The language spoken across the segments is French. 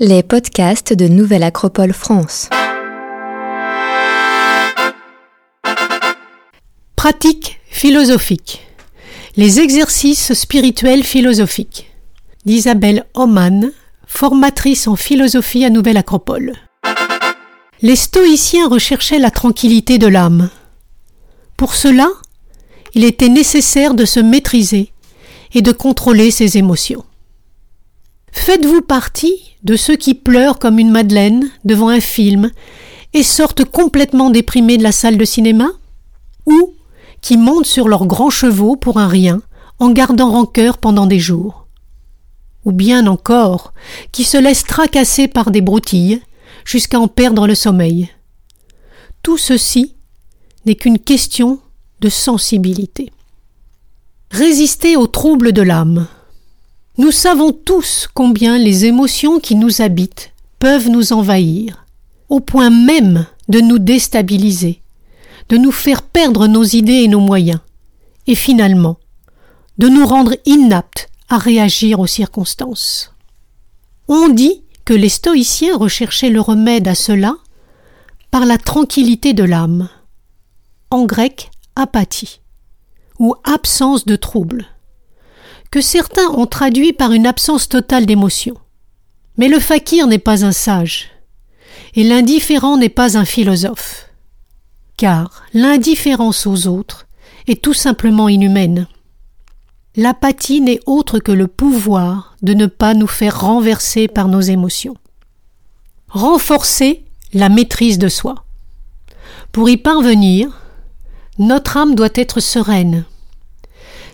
Les podcasts de Nouvelle Acropole France. Pratique philosophique. Les exercices spirituels philosophiques. D'Isabelle Oman, formatrice en philosophie à Nouvelle Acropole. Les stoïciens recherchaient la tranquillité de l'âme. Pour cela, il était nécessaire de se maîtriser et de contrôler ses émotions. Faites-vous partie de ceux qui pleurent comme une madeleine devant un film et sortent complètement déprimés de la salle de cinéma? Ou qui montent sur leurs grands chevaux pour un rien en gardant rancœur pendant des jours? Ou bien encore qui se laissent tracasser par des broutilles jusqu'à en perdre le sommeil? Tout ceci n'est qu'une question de sensibilité. Résister aux troubles de l'âme. Nous savons tous combien les émotions qui nous habitent peuvent nous envahir, au point même de nous déstabiliser, de nous faire perdre nos idées et nos moyens, et finalement de nous rendre inaptes à réagir aux circonstances. On dit que les stoïciens recherchaient le remède à cela par la tranquillité de l'âme, en grec apathie, ou absence de trouble que certains ont traduit par une absence totale d'émotion. Mais le fakir n'est pas un sage, et l'indifférent n'est pas un philosophe, car l'indifférence aux autres est tout simplement inhumaine. L'apathie n'est autre que le pouvoir de ne pas nous faire renverser par nos émotions. Renforcer la maîtrise de soi. Pour y parvenir, notre âme doit être sereine,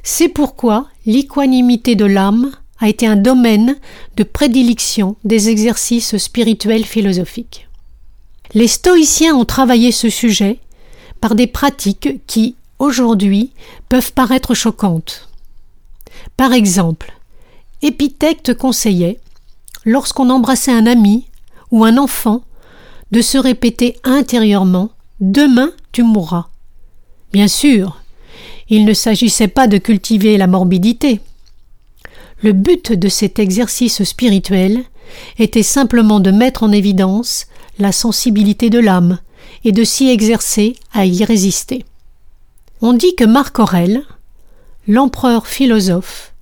c'est pourquoi l'équanimité de l'âme a été un domaine de prédilection des exercices spirituels philosophiques. Les stoïciens ont travaillé ce sujet par des pratiques qui, aujourd'hui, peuvent paraître choquantes. Par exemple, Épithète conseillait, lorsqu'on embrassait un ami ou un enfant, de se répéter intérieurement Demain tu mourras. Bien sûr, il ne s'agissait pas de cultiver la morbidité. Le but de cet exercice spirituel était simplement de mettre en évidence la sensibilité de l'âme et de s'y exercer à y résister. On dit que Marc Aurèle, l'empereur philosophe,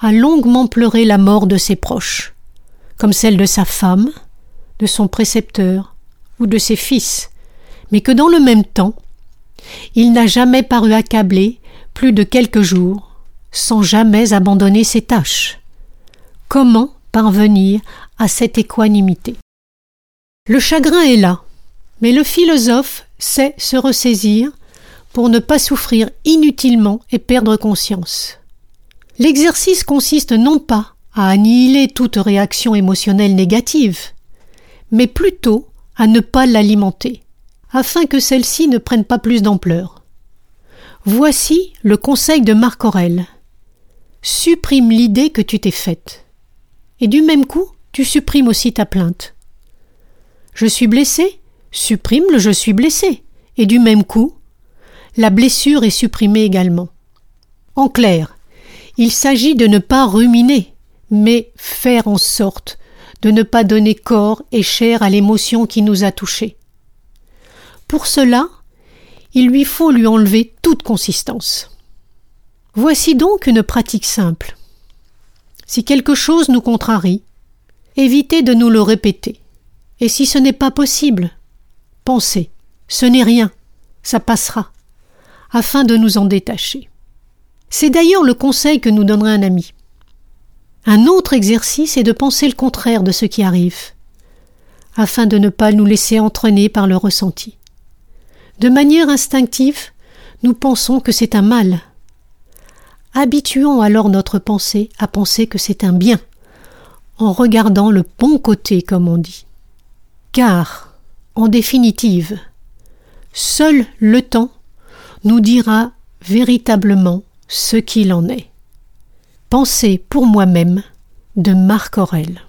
a longuement pleuré la mort de ses proches, comme celle de sa femme, de son précepteur ou de ses fils, mais que dans le même temps, il n'a jamais paru accablé plus de quelques jours, sans jamais abandonner ses tâches. Comment parvenir à cette équanimité? Le chagrin est là, mais le philosophe sait se ressaisir pour ne pas souffrir inutilement et perdre conscience. L'exercice consiste non pas à annihiler toute réaction émotionnelle négative, mais plutôt à ne pas l'alimenter, afin que celle-ci ne prenne pas plus d'ampleur. Voici le conseil de Marc Aurèle. Supprime l'idée que tu t'es faite. Et du même coup, tu supprimes aussi ta plainte. Je suis blessé, supprime le je suis blessé. Et du même coup, la blessure est supprimée également. En clair, il s'agit de ne pas ruminer, mais faire en sorte de ne pas donner corps et chair à l'émotion qui nous a touchés. Pour cela, il lui faut lui enlever toute consistance. Voici donc une pratique simple. Si quelque chose nous contrarie, évitez de nous le répéter. Et si ce n'est pas possible, pensez, ce n'est rien, ça passera, afin de nous en détacher. C'est d'ailleurs le conseil que nous donnerait un ami. Un autre exercice est de penser le contraire de ce qui arrive, afin de ne pas nous laisser entraîner par le ressenti. De manière instinctive, nous pensons que c'est un mal. Habituons alors notre pensée à penser que c'est un bien, en regardant le bon côté, comme on dit. Car, en définitive, seul le temps nous dira véritablement ce qu'il en est. Pensez pour moi-même de Marc Aurèle.